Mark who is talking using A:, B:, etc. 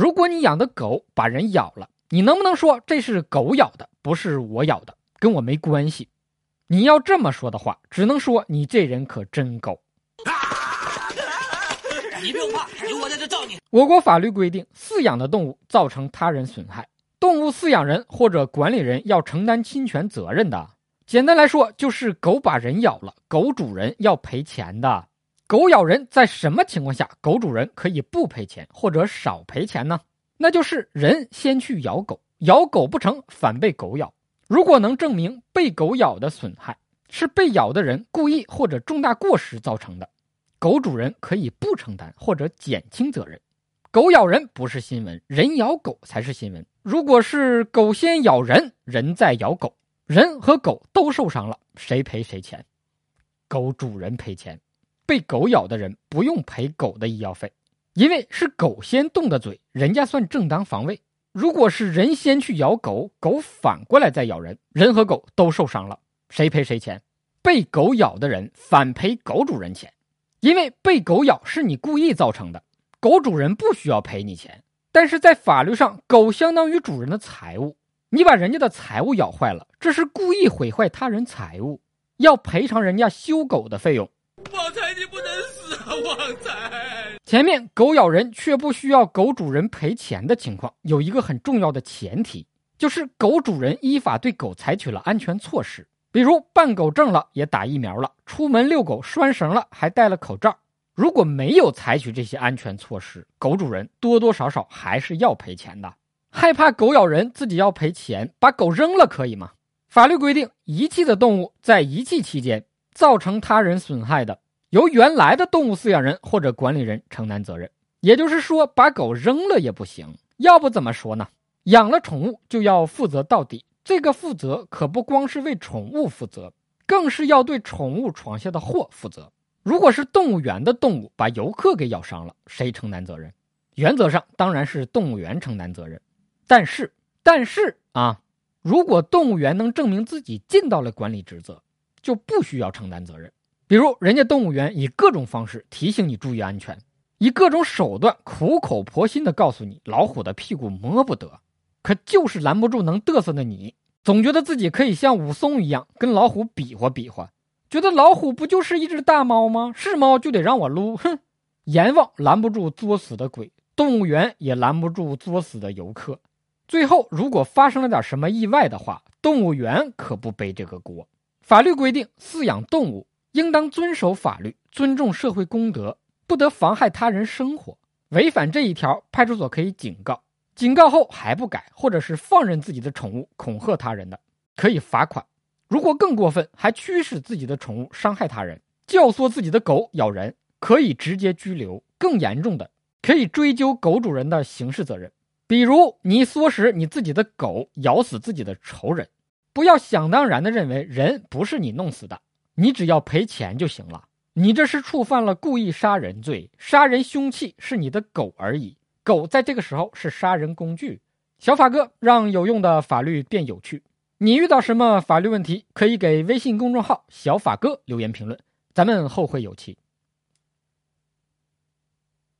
A: 如果你养的狗把人咬了，你能不能说这是狗咬的，不是我咬的，跟我没关系？你要这么说的话，只能说你这人可真狗。你不用怕，有我在这罩你。我国法律规定，饲养的动物造成他人损害，动物饲养人或者管理人要承担侵权责任的。简单来说，就是狗把人咬了，狗主人要赔钱的。狗咬人，在什么情况下狗主人可以不赔钱或者少赔钱呢？那就是人先去咬狗，咬狗不成，反被狗咬。如果能证明被狗咬的损害是被咬的人故意或者重大过失造成的，狗主人可以不承担或者减轻责任。狗咬人不是新闻，人咬狗才是新闻。如果是狗先咬人，人再咬狗，人和狗都受伤了，谁赔谁钱？狗主人赔钱。被狗咬的人不用赔狗的医药费，因为是狗先动的嘴，人家算正当防卫。如果是人先去咬狗，狗反过来再咬人，人和狗都受伤了，谁赔谁钱？被狗咬的人反赔狗主人钱，因为被狗咬是你故意造成的，狗主人不需要赔你钱。但是在法律上，狗相当于主人的财物，你把人家的财物咬坏了，这是故意毁坏他人财物，要赔偿人家修狗的费用。旺财，前面狗咬人却不需要狗主人赔钱的情况，有一个很重要的前提，就是狗主人依法对狗采取了安全措施，比如办狗证了，也打疫苗了，出门遛狗拴绳了，还戴了口罩。如果没有采取这些安全措施，狗主人多多少少还是要赔钱的。害怕狗咬人，自己要赔钱，把狗扔了可以吗？法律规定，遗弃的动物在遗弃期间。造成他人损害的，由原来的动物饲养人或者管理人承担责任。也就是说，把狗扔了也不行。要不怎么说呢？养了宠物就要负责到底。这个负责可不光是为宠物负责，更是要对宠物闯下的祸负责。如果是动物园的动物把游客给咬伤了，谁承担责任？原则上当然是动物园承担责任。但是，但是啊，如果动物园能证明自己尽到了管理职责。就不需要承担责任，比如人家动物园以各种方式提醒你注意安全，以各种手段苦口婆心地告诉你老虎的屁股摸不得，可就是拦不住能嘚瑟的你，总觉得自己可以像武松一样跟老虎比划比划，觉得老虎不就是一只大猫吗？是猫就得让我撸，哼！阎王拦不住作死的鬼，动物园也拦不住作死的游客，最后如果发生了点什么意外的话，动物园可不背这个锅。法律规定，饲养动物应当遵守法律，尊重社会公德，不得妨害他人生活。违反这一条，派出所可以警告，警告后还不改，或者是放任自己的宠物恐吓他人的，可以罚款。如果更过分，还驱使自己的宠物伤害他人，教唆自己的狗咬人，可以直接拘留。更严重的，可以追究狗主人的刑事责任，比如你唆使你自己的狗咬死自己的仇人。不要想当然的认为人不是你弄死的，你只要赔钱就行了。你这是触犯了故意杀人罪，杀人凶器是你的狗而已，狗在这个时候是杀人工具。小法哥让有用的法律变有趣。你遇到什么法律问题，可以给微信公众号“小法哥”留言评论，咱们后会有期。